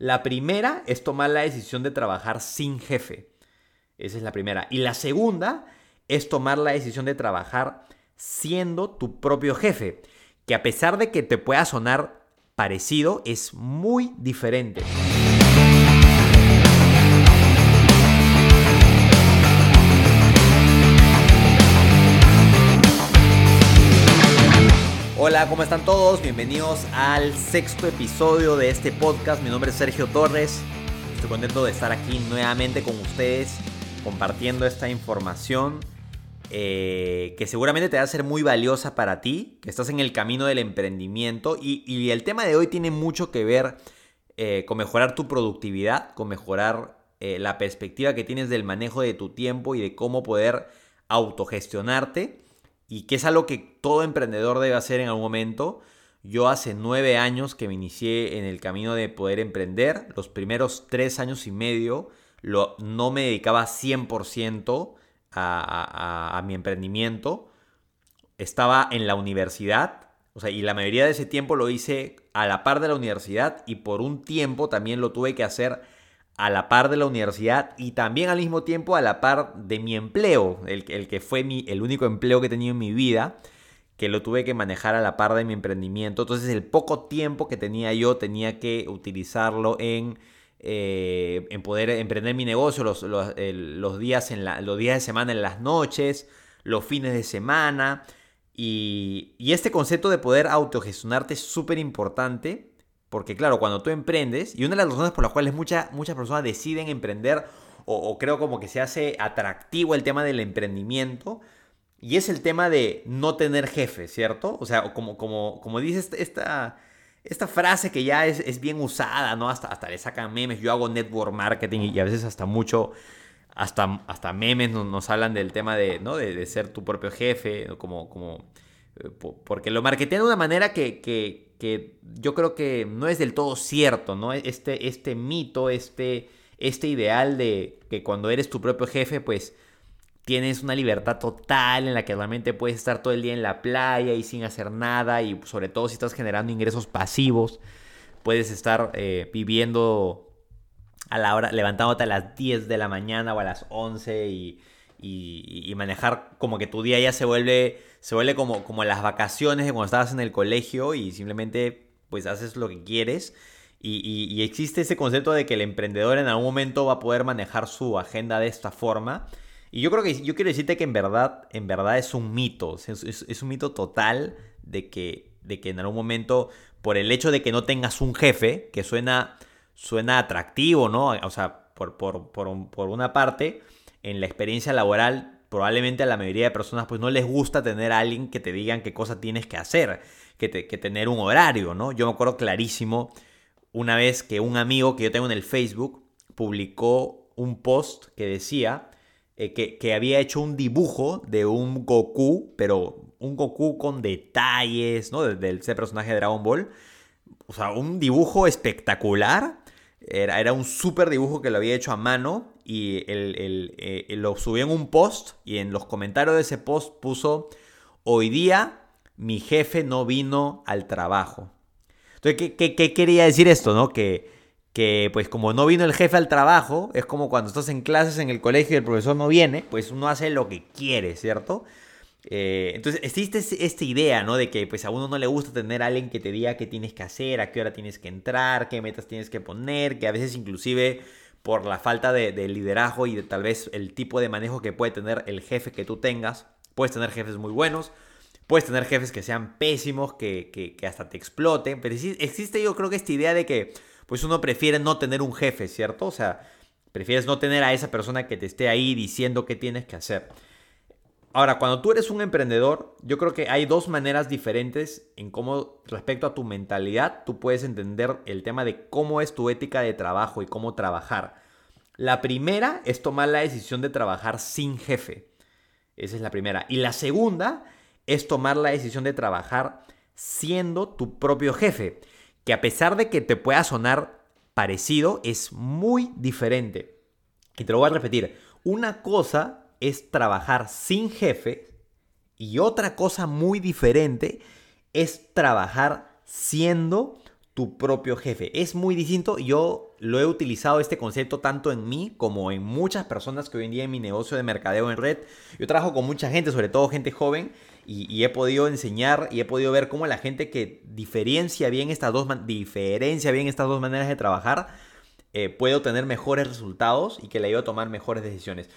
La primera es tomar la decisión de trabajar sin jefe. Esa es la primera. Y la segunda es tomar la decisión de trabajar siendo tu propio jefe, que a pesar de que te pueda sonar parecido, es muy diferente. Hola, ¿cómo están todos? Bienvenidos al sexto episodio de este podcast. Mi nombre es Sergio Torres. Estoy contento de estar aquí nuevamente con ustedes compartiendo esta información eh, que seguramente te va a ser muy valiosa para ti, que estás en el camino del emprendimiento y, el tema de hoy tiene mucho que ver eh, con mejorar tu productividad, con mejorar eh, la perspectiva que tienes del manejo de tu tiempo y de cómo poder autogestionarte y que es algo que todo emprendedor debe hacer en algún momento. Yo hace nueve años que me inicié en el camino de poder emprender. Los primeros tres años y medio lo, no me dedicaba 100% a, a, mi emprendimiento. Estaba en la universidad, o sea, y la mayoría de ese tiempo lo hice a la par de la universidad y por un tiempo también lo tuve que hacer a la par de la universidad y también al mismo tiempo a la par de mi empleo, el, el que fue mi, el único empleo que he tenido en mi vida, que lo tuve que manejar a la par de mi emprendimiento. Entonces el poco tiempo que tenía yo tenía que utilizarlo en, eh, en poder emprender mi negocio los, los, días en los días de semana en las noches, los fines de semana. Y, y este concepto de poder autogestionarte es súper importante porque claro, cuando tú emprendes, y una de las razones por las cuales muchas muchas personas deciden emprender, o, creo como que se hace atractivo el tema del emprendimiento, y es el tema de no tener jefe, ¿cierto? O sea, como, como, como dice esta, esta frase que ya es, bien usada, ¿no? Hasta, hasta le sacan memes, yo hago network marketing y a veces hasta mucho, hasta, hasta memes nos, hablan del tema de, ¿no? de, ser tu propio jefe, como, como, porque lo marketean de una manera que, que que yo creo que no es del todo cierto, ¿no? Este, este mito, este, este ideal de que cuando eres tu propio jefe, pues tienes una libertad total en la que realmente puedes estar todo el día en la playa y sin hacer nada y sobre todo si estás generando ingresos pasivos, puedes estar eh, viviendo a la hora, levantándote a las 10 de la mañana o a las 11 y y, manejar como que tu día ya se vuelve, se vuelve como, como las vacaciones de cuando estabas en el colegio y simplemente pues haces lo que quieres. Y, existe ese concepto de que el emprendedor en algún momento va a poder manejar su agenda de esta forma. Y yo creo que yo quiero decirte que en verdad, en verdad es un mito. Es, un mito total de que, de que en algún momento, por el hecho de que no tengas un jefe, que suena, suena atractivo, ¿no? O sea, por, por, por una parte, en la experiencia laboral, probablemente a la mayoría de personas pues no les gusta tener a alguien que te digan qué cosa tienes que hacer, que, tener un horario, ¿no? Yo me acuerdo clarísimo una vez que un amigo que yo tengo en el Facebook publicó un post que decía eh, que, había hecho un dibujo de un Goku, pero un Goku con detalles, ¿no? Del ese personaje de Dragon Ball. O sea, un dibujo espectacular. Era, era un súper dibujo que lo había hecho a mano y eh, lo subió en un post y en los comentarios de ese post puso, hoy día mi jefe no vino al trabajo. Entonces, ¿qué, quería decir esto? No? Que, que pues como no vino el jefe al trabajo, es como cuando estás en clases en el colegio y el profesor no viene, pues uno hace lo que quiere, ¿cierto? Eh, entonces existe esta idea, ¿no? De que pues a uno no le gusta tener a alguien que te diga qué tienes que hacer, a qué hora tienes que entrar, qué metas tienes que poner, que a veces inclusive por la falta de, liderazgo y de tal vez el tipo de manejo que puede tener el jefe que tú tengas. Puedes tener jefes muy buenos, puedes tener jefes que sean pésimos, que, hasta te exploten, pero existe yo creo que esta idea de que pues uno prefiere no tener un jefe, ¿cierto? O sea, prefieres no tener a esa persona que te esté ahí diciendo qué tienes que hacer. Ahora, cuando tú eres un emprendedor, yo creo que hay dos maneras diferentes en cómo, respecto a tu mentalidad, tú puedes entender el tema de cómo es tu ética de trabajo y cómo trabajar. La primera es tomar la decisión de trabajar sin jefe. Esa es la primera. Y la segunda es tomar la decisión de trabajar siendo tu propio jefe. Que a pesar de que te pueda sonar parecido, es muy diferente. Y te lo voy a repetir. Una cosa es trabajar sin jefe y otra cosa muy diferente es trabajar siendo tu propio jefe. Es muy distinto. Yo lo he utilizado este concepto tanto en mí como en muchas personas que hoy en día en mi negocio de mercadeo en red. Yo trabajo con mucha gente, sobre todo gente joven, y, he podido enseñar y he podido ver cómo la gente que diferencia bien estas dos, diferencia bien estas dos maneras de trabajar eh, puede obtener mejores resultados y que le ayuda a tomar mejores decisiones.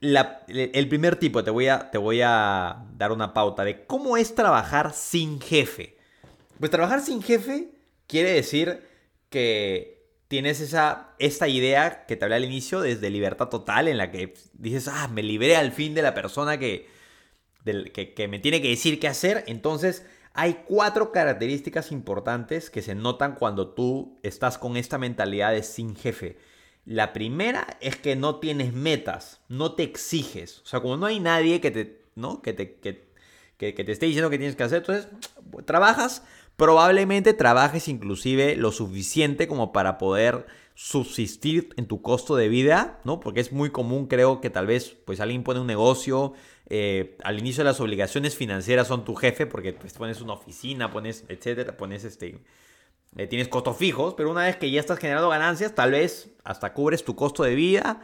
El primer tipo, te voy, a, te voy a dar una pauta de cómo es trabajar sin jefe. Pues trabajar sin jefe quiere decir que tienes esa, esta idea que te hablé al inicio desde libertad total, en la que dices, ah, me libré al fin de la persona que, que, me tiene que decir qué hacer. Entonces, hay cuatro características importantes que se notan cuando tú estás con esta mentalidad de sin jefe. La primera es que no tienes metas, no te exiges. O sea, como no hay nadie que te, ¿no? que te, que, que te esté diciendo qué tienes que hacer, entonces trabajas Probablemente trabajes inclusive lo suficiente como para poder subsistir en tu costo de vida, ¿no? Porque es muy común, creo, que tal vez pues alguien pone un negocio, eh, al inicio las obligaciones financieras son tu jefe, porque pues pones una oficina, pones, etcétera, pones este... Eh, tienes costos fijos, pero una vez que ya estás generando ganancias, tal vez hasta cubres tu costo de vida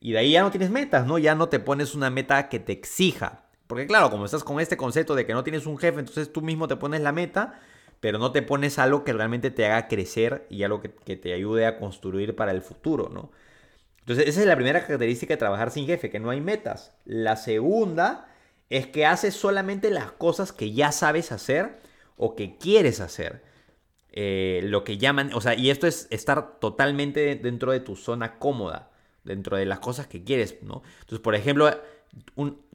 y de ahí ya no tienes metas, ¿no? Ya no te pones una meta que te exija. Porque claro, como estás con este concepto de que no tienes un jefe, entonces tú mismo te pones la meta pero no te pones algo que realmente te haga crecer y algo que, te ayude a construir para el futuro, ¿no? Entonces, esa es la primera característica de trabajar sin jefe, que no hay metas. La segunda es que haces solamente las cosas que ya sabes hacer o que quieres hacer. Eh, lo que llaman, o sea, y esto es estar totalmente dentro de tu zona cómoda, dentro de las cosas que quieres, ¿no? Entonces, por ejemplo,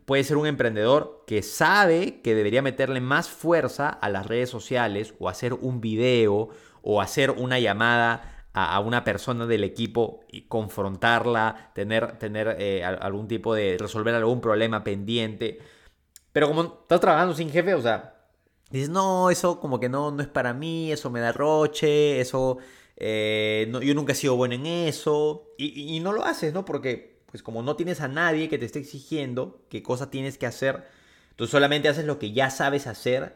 puede ser un emprendedor que sabe que debería meterle más fuerza a las redes sociales o hacer un video o hacer una llamada a, una persona del equipo y confrontarla, tener, tener eh, algún tipo de resolver algún problema pendiente. Pero como estás trabajando sin jefe, o sea, dices, no, eso como que no, no es para mí, eso me da roche, eso, eh, yo nunca he sido bueno en eso. Y, y no lo haces, ¿no? Porque pues como no tienes a nadie que te esté exigiendo qué cosa tienes que hacer, tú solamente haces lo que ya sabes hacer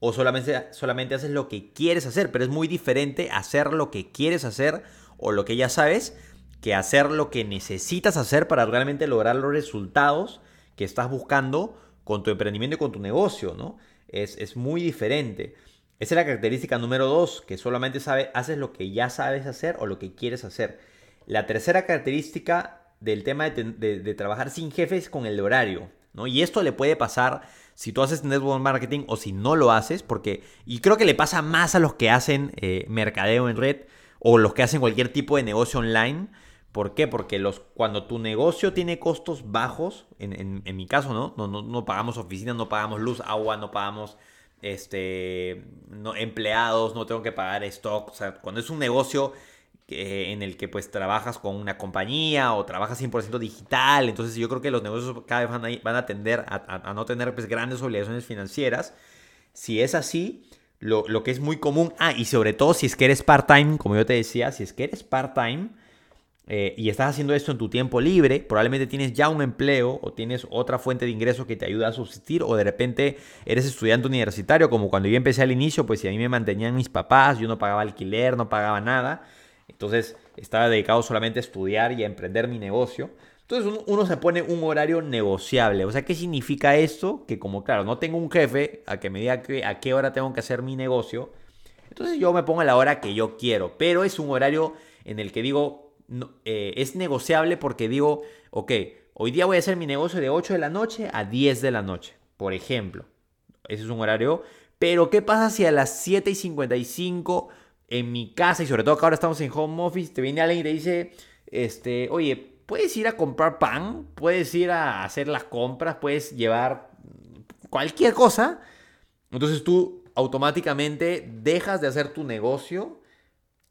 o solamente, solamente haces lo que quieres hacer, pero es muy diferente hacer lo que quieres hacer o lo que ya sabes que hacer lo que necesitas hacer para realmente lograr los resultados que estás buscando con tu emprendimiento y con tu negocio, ¿no? Es, es muy diferente. Esa es la característica número dos, que solamente sabe, haces lo que ya sabes hacer o lo que quieres hacer. La tercera característica del tema de, trabajar sin jefes con el horario, ¿no? Y esto le puede pasar si tú haces network marketing o si no lo haces, porque, y creo que le pasa más a los que hacen eh, mercadeo en red o los que hacen cualquier tipo de negocio online. ¿Por qué? Porque los, cuando tu negocio tiene costos bajos, en, mi caso, ¿no? No, ¿no? no pagamos oficinas, no pagamos luz, agua, no pagamos este, no, empleados, no tengo que pagar stock. O sea, cuando es un negocio en el que pues trabajas con una compañía o trabajas 100% digital. Entonces yo creo que los negocios cada vez van a, van a tender a, no tener pues grandes obligaciones financieras. Si es así, lo, que es muy común, ah, y sobre todo si es que eres part-time, como yo te decía, si es que eres part-time eh, y estás haciendo esto en tu tiempo libre, probablemente tienes ya un empleo o tienes otra fuente de ingreso que te ayuda a subsistir o de repente eres estudiante universitario, como cuando yo empecé al inicio, pues si a mí me mantenían mis papás, yo no pagaba alquiler, no pagaba nada. Entonces estaba dedicado solamente a estudiar y a emprender mi negocio. Entonces uno, se pone un horario negociable. O sea, ¿qué significa esto? Que como, claro, no tengo un jefe a que me diga a qué hora tengo que hacer mi negocio. Entonces yo me pongo a la hora que yo quiero. Pero es un horario en el que digo, eh, es negociable porque digo, ok, hoy día voy a hacer mi negocio de 8 de la noche a 10 de la noche, por ejemplo. Ese es un horario. Pero ¿qué pasa si a las 7 y 55 en mi casa y sobre todo que ahora estamos en home office, te viene alguien y te dice, este, oye, puedes ir a comprar pan, puedes ir a hacer las compras, puedes llevar cualquier cosa. Entonces tú automáticamente dejas de hacer tu negocio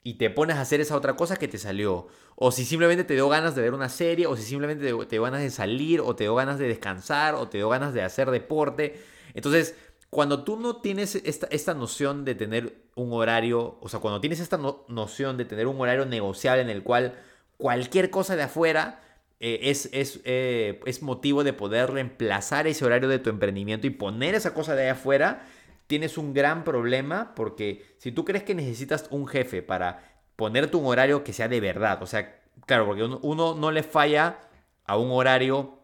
y te pones a hacer esa otra cosa que te salió. O si simplemente te dio ganas de ver una serie, o si simplemente te, dio ganas de salir, o te dio ganas de descansar, o te dio ganas de hacer deporte. Entonces, cuando tú no tienes esta, esta noción de tener un horario, o sea, cuando tienes esta noción de tener un horario negociable en el cual cualquier cosa de afuera eh, es, es, eh, es, motivo de poder reemplazar ese horario de tu emprendimiento y poner esa cosa de ahí afuera, tienes un gran problema porque si tú crees que necesitas un jefe para ponerte un horario que sea de verdad, o sea, claro, porque uno, no le falla a un horario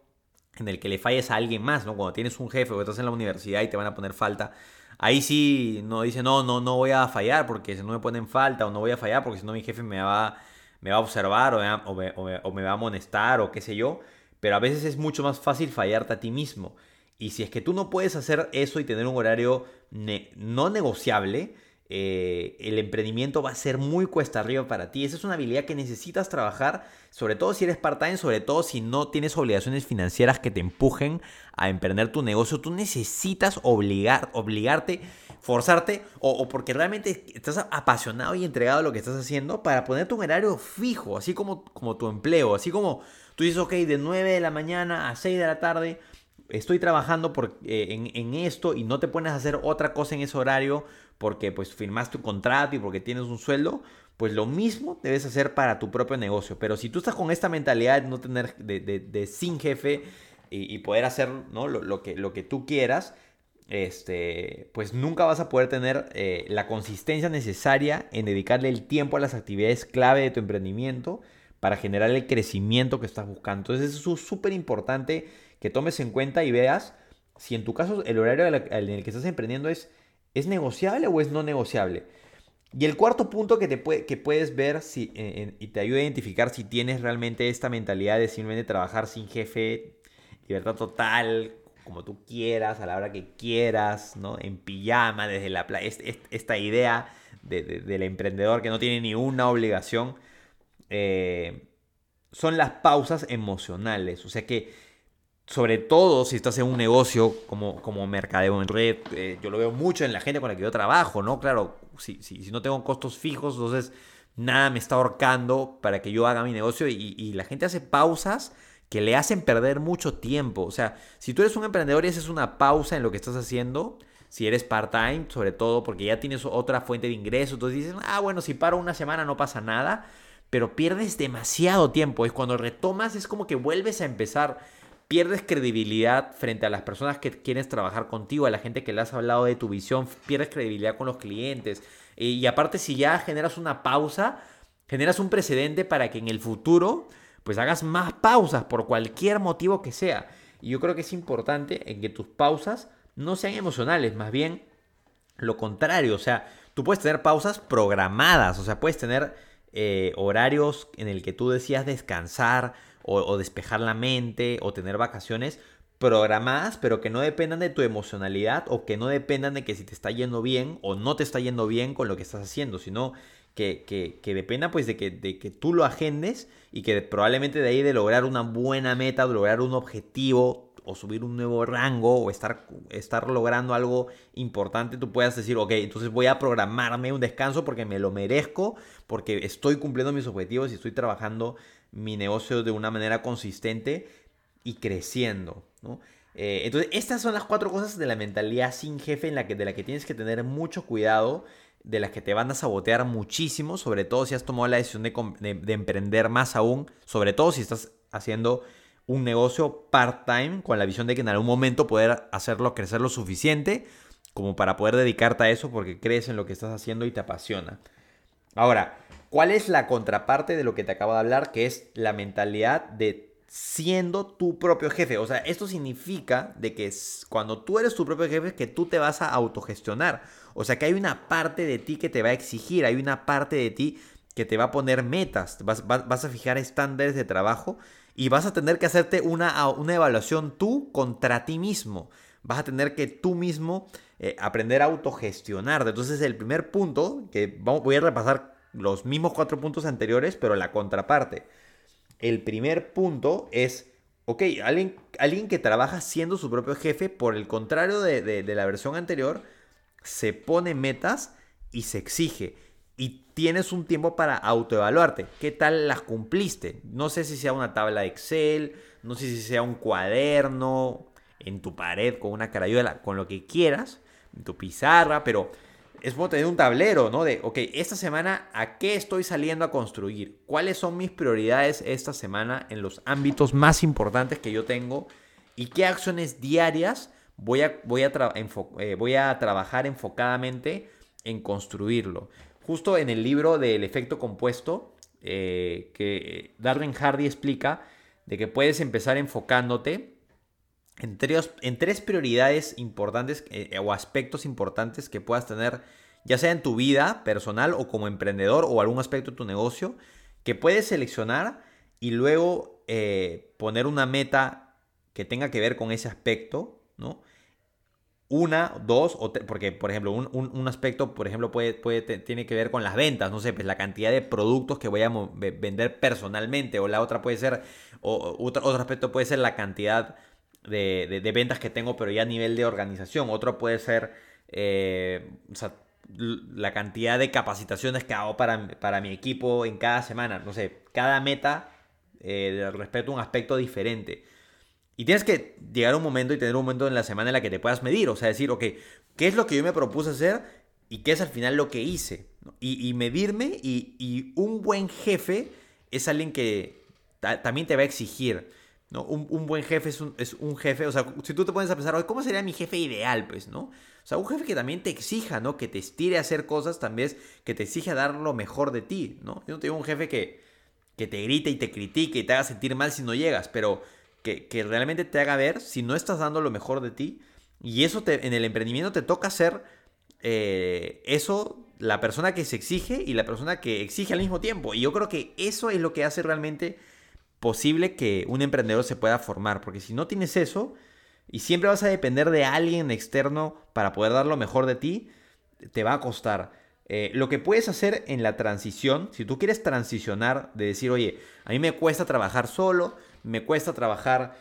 en el que le falles a alguien más, ¿no? Cuando tienes un jefe o estás en la universidad y te van a poner falta, ahí sí no dice, no, no, no voy a fallar porque si no me ponen falta o no voy a fallar porque si no mi jefe me va, me va a observar o me, o me va a amonestar o qué sé yo. Pero a veces es mucho más fácil fallarte a ti mismo. Y si es que tú no puedes hacer eso y tener un horario no negociable, eh, el emprendimiento va a ser muy cuesta arriba para ti. Esa es una habilidad que necesitas trabajar, sobre todo si eres part-time, sobre todo si no tienes obligaciones financieras que te empujen a emprender tu negocio. Tú necesitas obligar, obligarte, forzarte, o, porque realmente estás apasionado y entregado a lo que estás haciendo para ponerte un horario fijo, así como, como tu empleo, así como tú dices, ok, de 9 de la mañana a 6 de la tarde estoy trabajando por, eh, en, esto y no te pones a hacer otra cosa en ese horario porque pues firmaste un contrato y porque tienes un sueldo, pues lo mismo debes hacer para tu propio negocio. Pero si tú estás con esta mentalidad de no tener, de, sin jefe y, poder hacer ¿no? lo, que, lo que tú quieras, este, pues nunca vas a poder tener eh, la consistencia necesaria en dedicarle el tiempo a las actividades clave de tu emprendimiento para generar el crecimiento que estás buscando. Entonces eso es súper importante que tomes en cuenta y veas si en tu caso el horario en el que estás emprendiendo es, es negociable o es no negociable. Y el cuarto punto que, te puede, que puedes ver si, y te ayuda a identificar si tienes realmente esta mentalidad de simplemente trabajar sin jefe, libertad total, como tú quieras, a la hora que quieras, ¿no? En pijama, desde la playa. esta idea del emprendedor que no tiene ni una obligación. Eh, son las pausas emocionales. O sea que sobre todo si estás en un negocio como, como mercadeo en red, eh, yo lo veo mucho en la gente con la que yo trabajo, ¿no? Claro, si, si, si, no tengo costos fijos, entonces nada me está ahorcando para que yo haga mi negocio y, y, la gente hace pausas que le hacen perder mucho tiempo. O sea, si tú eres un emprendedor y haces una pausa en lo que estás haciendo, si eres part-time, sobre todo porque ya tienes otra fuente de ingreso, entonces dices, ah, bueno, si paro una semana no pasa nada, pero pierdes demasiado tiempo. Es cuando retomas, es como que vuelves a empezar pierdes credibilidad frente a las personas que quieres trabajar contigo, a la gente que le has hablado de tu visión, pierdes credibilidad con los clientes. Y aparte, si ya generas una pausa, generas un precedente para que en el futuro pues hagas más pausas por cualquier motivo que sea. Y yo creo que es importante en que tus pausas no sean emocionales, más bien lo contrario. O sea, tú puedes tener pausas programadas, o sea, puedes tener eh, horarios en el que tú decías descansar o, despejar la mente o tener vacaciones programadas, pero que no dependan de tu emocionalidad o que no dependan de que si te está yendo bien o no te está yendo bien con lo que estás haciendo, sino que, que, dependa pues de que, de que tú lo agendes y que probablemente de ahí de lograr una buena meta, de lograr un objetivo o subir un nuevo rango o estar, estar logrando algo importante, tú puedas decir, ok, entonces voy a programarme un descanso porque me lo merezco, porque estoy cumpliendo mis objetivos y estoy trabajando mi negocio de una manera consistente y creciendo. Eh, entonces, estas son las cuatro cosas de la mentalidad sin jefe en la que, de la que tienes que tener mucho cuidado, de las que te van a sabotear muchísimo, sobre todo si has tomado la decisión de, emprender más aún, sobre todo si estás haciendo un negocio part-time con la visión de que en algún momento poder hacerlo crecer lo suficiente como para poder dedicarte a eso porque crees en lo que estás haciendo y te apasiona. Ahora, ¿Cuál es la contraparte de lo que te acabo de hablar? Que es la mentalidad de siendo tu propio jefe. O sea, esto significa de que cuando tú eres tu propio jefe, que tú te vas a autogestionar. O sea, que hay una parte de ti que te va a exigir, hay una parte de ti que te va a poner metas, vas, a fijar estándares de trabajo y vas a tener que hacerte una, una evaluación tú contra ti mismo. Vas a tener que tú mismo eh, aprender a autogestionarte. Entonces, el primer punto que voy a repasar los mismos cuatro puntos anteriores, pero la contraparte. El primer punto es, ok, alguien, alguien que trabaja siendo su propio jefe, por el contrario de, la versión anterior, se pone metas y se exige. Y tienes un tiempo para autoevaluarte. ¿Qué tal las cumpliste? No sé si sea una tabla de Excel, no sé si sea un cuaderno en tu pared con una carayuela, con lo que quieras, en tu pizarra, pero es como tener un tablero, ¿no? De, ok, esta semana, ¿a qué estoy saliendo a construir? ¿Cuáles son mis prioridades esta semana en los ámbitos más importantes que yo tengo? ¿Y qué acciones diarias voy a, voy a, eh, voy a trabajar enfocadamente en construirlo. Justo en el libro del efecto compuesto, eh, que Darwin Hardy explica de que puedes empezar enfocándote en tres, prioridades importantes eh, o aspectos importantes que puedas tener, ya sea en tu vida personal o como emprendedor o algún aspecto de tu negocio, que puedes seleccionar y luego poner una meta que tenga que ver con ese aspecto, ¿no? Una, dos, o porque por ejemplo, un, aspecto, por ejemplo, puede, puede, tiene que ver con las ventas, no sé, pues la cantidad de productos que voy a vender personalmente, o la otra puede ser, o, otro, aspecto puede ser la cantidad de, ventas que tengo, pero ya a nivel de organización, otro puede ser, eh, la cantidad de capacitaciones que hago para, para, mi equipo en cada semana, no sé, cada meta eh, respecto a un aspecto diferente. Y tienes que llegar a un momento y tener un momento en la semana en la que te puedas medir, o sea, decir, ok, ¿qué es lo que yo me propuse hacer y qué es al final lo que hice? Y, medirme y, un buen jefe es alguien que también te va a exigir. ¿no? Un, buen jefe es un, jefe, o sea, si tú te pones a pensar, ¿cómo sería mi jefe ideal? Pues, ¿no? O sea, un jefe que también te exija, ¿no? Que te estire a hacer cosas también, que te exija dar lo mejor de ti, ¿no? Yo no tengo un jefe que, que te grite y te critique y te haga sentir mal si no llegas, pero que, realmente te haga ver si no estás dando lo mejor de ti. Y eso en el emprendimiento te toca hacer eh, eso, la persona que se exige y la persona que exige al mismo tiempo. Y yo creo que eso es lo que hace realmente posible que un emprendedor se pueda formar. Porque si no tienes eso y siempre vas a depender de alguien externo para poder dar lo mejor de ti, te va a costar. Eh, lo que puedes hacer en la transición, si tú quieres transicionar de decir, oye, a mí me cuesta trabajar solo, me cuesta trabajar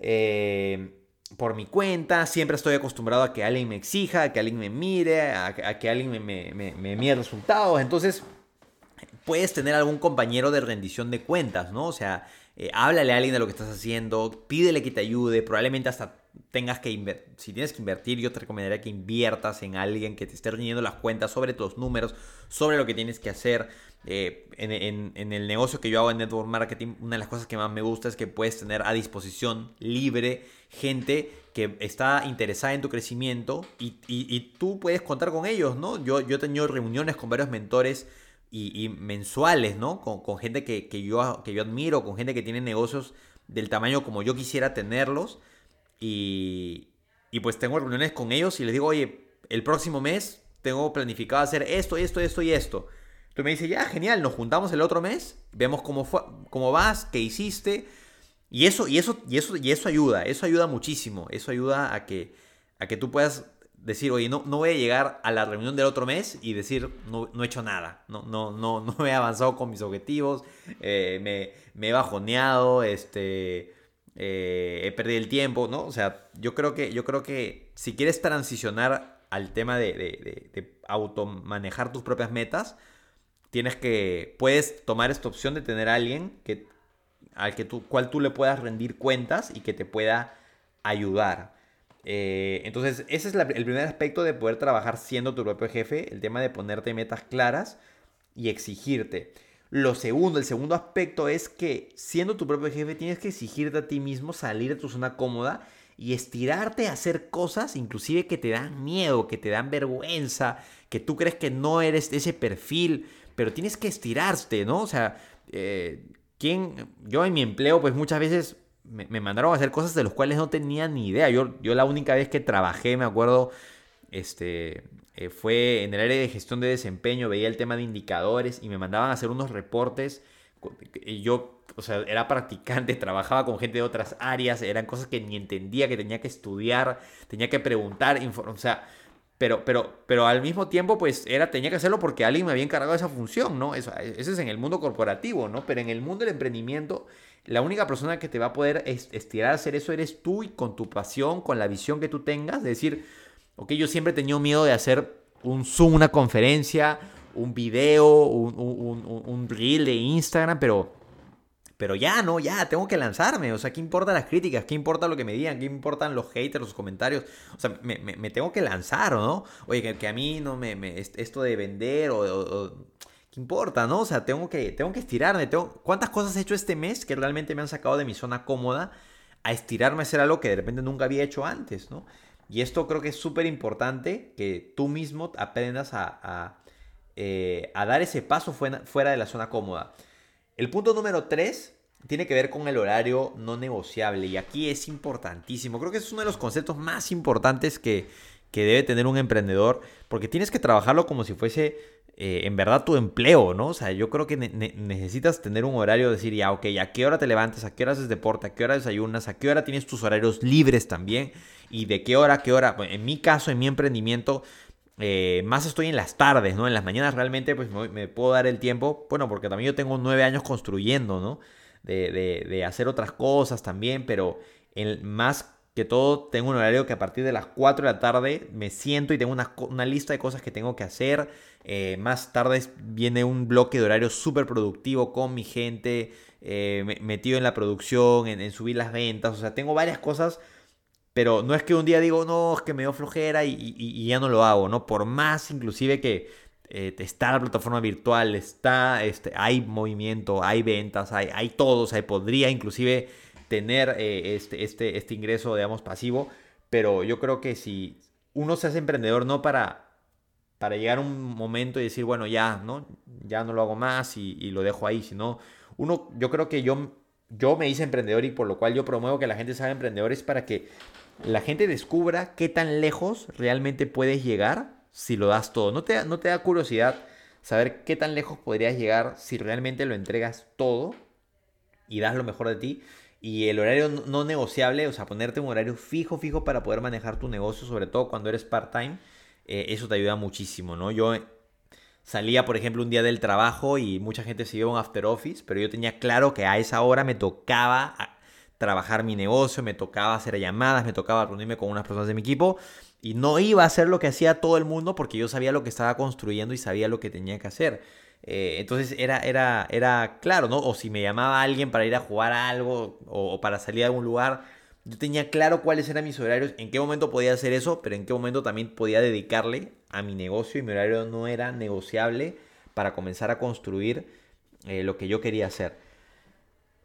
eh, por mi cuenta, siempre estoy acostumbrado a que alguien me exija, a que alguien me mire, a, que alguien me, me, mire resultados. Entonces, puedes tener algún compañero de rendición de cuentas, ¿no? O sea, eh, háblale a alguien de lo que estás haciendo, pídele que te ayude, probablemente hasta tengas que si tienes que invertir, yo te recomendaría que inviertas en alguien que te esté rindiendo las cuentas sobre tus números, sobre lo que tienes que hacer. Eh, en, el negocio que yo hago en Network Marketing, una de las cosas que más me gusta es que puedes tener a disposición libre gente que está interesada en tu crecimiento y, tú puedes contar con ellos, ¿no? Yo, yo he tenido reuniones con varios mentores y, mensuales, ¿no? Con, gente que, yo, que yo admiro, con gente que tiene negocios del tamaño como yo quisiera tenerlos y, y pues tengo reuniones con ellos y les digo, oye, el próximo mes tengo planificado hacer esto, esto, esto y esto. Tú me dices, ya, genial, nos juntamos el otro mes, vemos cómo, fue, cómo vas, qué hiciste. Y eso, y, eso, y, eso, y eso ayuda, eso ayuda muchísimo. Eso ayuda a que, a que tú puedas decir, oye, no, no voy a llegar a la reunión del otro mes y decir, no, no he hecho nada, no, no, no, no he avanzado con mis objetivos, eh, me, me, he bajoneado, este, eh, he perdido el tiempo, ¿no? O sea, yo creo que, yo creo que si quieres transicionar al tema de, de, de, automanejar tus propias metas, tienes que, puedes tomar esta opción de tener a alguien que, al que tú, cual tú le puedas rendir cuentas y que te pueda ayudar. Eh, entonces, ese es el primer aspecto de poder trabajar siendo tu propio jefe, el tema de ponerte metas claras y exigirte. Lo segundo, el segundo aspecto es que siendo tu propio jefe tienes que exigirte a ti mismo salir de tu zona cómoda y estirarte a hacer cosas inclusive que te dan miedo, que te dan vergüenza, que tú crees que no eres ese perfil pero tienes que estirarte, ¿no? O sea, eh, ¿quién? yo en mi empleo, pues muchas veces me, mandaron a hacer cosas de las cuales no tenía ni idea. Yo, yo la única vez que trabajé, me acuerdo, este, eh, fue en el área de gestión de desempeño, veía el tema de indicadores y me mandaban a hacer unos reportes. Y yo, o sea, era practicante, trabajaba con gente de otras áreas, eran cosas que ni entendía, que tenía que estudiar, tenía que preguntar, o sea, pero, pero, pero al mismo tiempo, pues era, tenía que hacerlo porque alguien me había encargado esa función, ¿no? Eso, eso es en el mundo corporativo, ¿no? Pero en el mundo del emprendimiento, la única persona que te va a poder estirar a hacer eso eres tú y con tu pasión, con la visión que tú tengas, de decir, ok, yo siempre he tenido miedo de hacer un Zoom, una conferencia, un video, un, un, un reel de Instagram, pero pero ya, no, ya, tengo que lanzarme. O sea, ¿qué importa las críticas? ¿Qué importa lo que me digan? ¿Qué importan los haters, los comentarios? O sea, me, tengo que lanzar, ¿no? Oye, que, a mí no me, esto de vender o, ¿Qué importa, no? O sea, tengo que, tengo que estirarme. Tengo, ¿Cuántas cosas he hecho este mes que realmente me han sacado de mi zona cómoda a estirarme a hacer algo que de repente nunca había hecho antes, ¿no? Y esto creo que es súper importante que tú mismo aprendas a, eh, dar ese paso fuera, de la zona cómoda. El punto número 3 tiene que ver con el horario no negociable y aquí es importantísimo. Creo que es uno de los conceptos más importantes que, que debe tener un emprendedor porque tienes que trabajarlo como si fuese eh, en verdad tu empleo, ¿no? O sea, yo creo que necesitas tener un horario, decir, ya, ok, ¿a qué hora te levantas? ¿A qué hora haces deporte? ¿A qué hora desayunas? ¿A qué hora tienes tus horarios libres también? ¿Y de qué hora qué hora? en mi caso, en mi emprendimiento, eh, más estoy en las tardes, ¿no? En las mañanas realmente pues me, puedo dar el tiempo, bueno, porque también yo tengo nueve años construyendo, ¿no? De, de, hacer otras cosas también, pero el, más que todo tengo un horario que a partir de las 4 de la tarde me siento y tengo una, una lista de cosas que tengo que hacer. Eh, más tarde viene un bloque de horario súper productivo con mi gente, eh, metido en la producción, en, subir las ventas. O sea, tengo varias cosas, pero no es que un día digo, no, es que me dio flojera y, ya no lo hago, ¿no? Por más inclusive que eh, está la plataforma virtual, está, este, hay movimiento, hay ventas, hay, hay todo, o sea, podría inclusive tener eh, este, este, este ingreso, digamos, pasivo, pero yo creo que si uno se hace emprendedor no para, para llegar a un momento y decir, bueno, ya, ¿no? Ya no lo hago más y, lo dejo ahí, sino uno, yo creo que yo, yo me hice emprendedor y por lo cual yo promuevo que la gente se haga emprendedores para que la gente descubra qué tan lejos realmente puedes llegar si lo das todo. ¿No te, no te da curiosidad saber qué tan lejos podrías llegar si realmente lo entregas todo y das lo mejor de ti? Y el horario no negociable, o sea, ponerte un horario fijo, fijo para poder manejar tu negocio, sobre todo cuando eres part-time, eh, eso te ayuda muchísimo, ¿no? Yo salía, por ejemplo, un día del trabajo y mucha gente se iba a un after office, pero yo tenía claro que a esa hora me tocaba ah, trabajar mi negocio, me tocaba hacer llamadas, me tocaba reunirme con unas personas de mi equipo y no iba a hacer lo que hacía todo el mundo porque yo sabía lo que estaba construyendo y sabía lo que tenía que hacer. Eh, entonces era, era, era claro, ¿no? O si me llamaba alguien para ir a jugar a algo o, para salir a algún lugar, yo tenía claro cuáles eran mis horarios, en qué momento podía hacer eso, pero en qué momento también podía dedicarle a mi negocio y mi horario no era negociable para comenzar a construir eh, lo que yo quería hacer.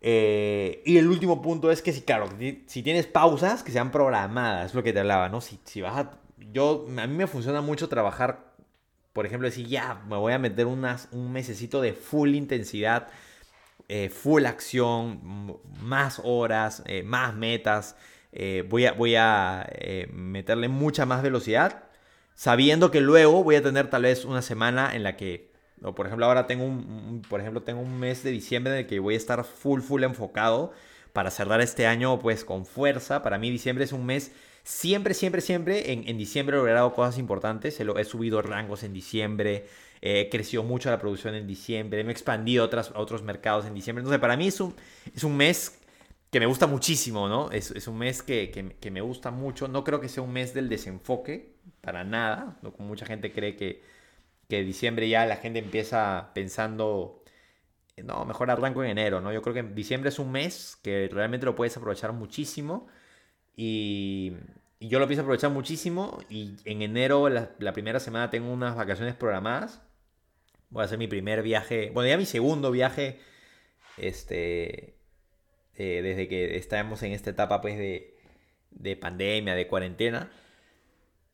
Eh, y el último punto es que si, claro, si tienes pausas que sean programadas, es lo que te hablaba, ¿no? Si, si vas a... Yo, a mí me funciona mucho trabajar por ejemplo, decir, ya, me voy a meter un mesecito de full intensidad, eh, full acción, más horas, eh, más metas, eh, voy a, voy a meterle mucha más velocidad, sabiendo que luego voy a tener tal vez una semana en la que, o por ejemplo, ahora tengo un, por ejemplo, tengo un mes de diciembre en el que voy a estar full, full enfocado para cerrar este año pues con fuerza. Para mí diciembre es un mes Siempre, siempre, siempre en, diciembre he logrado cosas importantes. He, he subido rangos en diciembre. Eh, creció mucho la producción en diciembre. Me he expandido a, otras, otros mercados en diciembre. Entonces, para mí es un, es un mes que me gusta muchísimo, ¿no? Es, es un mes que, que, me gusta mucho. No creo que sea un mes del desenfoque, para nada. ¿no? Mucha gente cree que, que diciembre ya la gente empieza pensando, no, mejor arranco en enero, ¿no? Yo creo que diciembre es un mes que realmente lo puedes aprovechar muchísimo. Y, y yo lo pienso aprovechar muchísimo y en enero, la, primera semana, tengo unas vacaciones programadas. Voy a hacer mi primer viaje, bueno, ya mi segundo viaje, este, eh, desde que estamos en esta etapa pues de, de pandemia, de cuarentena.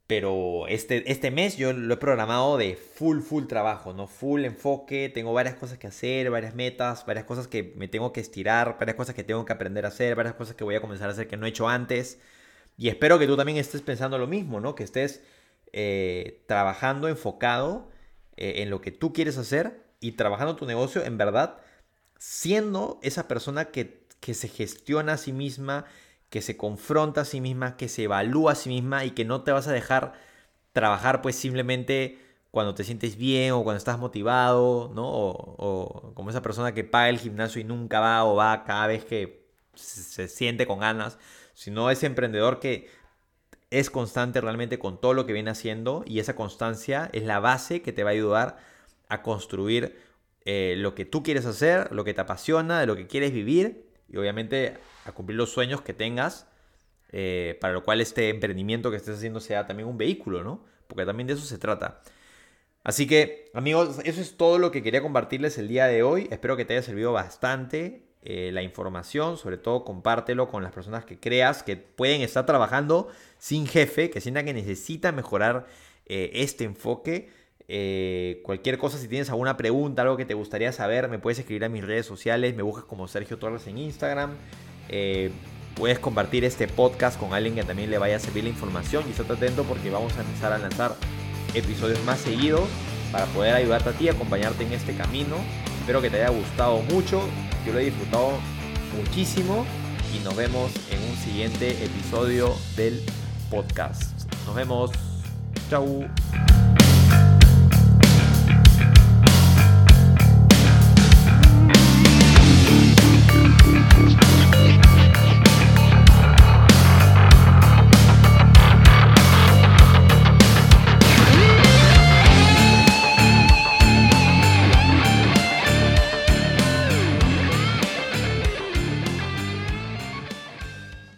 Pero este, este mes yo lo he programado de full, full trabajo, ¿no? Full enfoque, tengo varias cosas que hacer, varias metas, varias cosas que me tengo que estirar, varias cosas que tengo que aprender a hacer, varias cosas que voy a comenzar a hacer que no he hecho antes. Y espero que tú también estés pensando lo mismo, ¿no? Que estés eh, trabajando enfocado eh, en lo que tú quieres hacer y trabajando tu negocio en verdad, siendo esa persona que, que se gestiona a sí misma, que se confronta a sí misma, que se evalúa a sí misma y que no te vas a dejar trabajar pues simplemente cuando te sientes bien o cuando estás motivado, ¿no? O, como esa persona que paga el gimnasio y nunca va o va cada vez que se siente con ganas sino ese emprendedor que es constante realmente con todo lo que viene haciendo y esa constancia es la base que te va a ayudar a construir eh, lo que tú quieres hacer, lo que te apasiona, lo que quieres vivir y obviamente a cumplir los sueños que tengas, eh, para lo cual este emprendimiento que estés haciendo sea también un vehículo, ¿no? Porque también de eso se trata. Así que, amigos, eso es todo lo que quería compartirles el día de hoy. Espero que te haya servido bastante. Eh, la información, sobre todo compártelo con las personas que creas que pueden estar trabajando sin jefe, que sientan que necesitan mejorar eh, este enfoque. Eh, cualquier cosa, si tienes alguna pregunta, algo que te gustaría saber, me puedes escribir a mis redes sociales, me buscas como Sergio Torres en Instagram. puedes compartir este podcast con alguien que también le vaya a servir la información y estate atento porque vamos a empezar a lanzar episodios más seguidos para poder ayudarte a ti, acompañarte en este camino. Espero que te haya gustado mucho, yo lo he disfrutado muchísimo y nos vemos en un siguiente episodio del podcast. Nos vemos. Chau.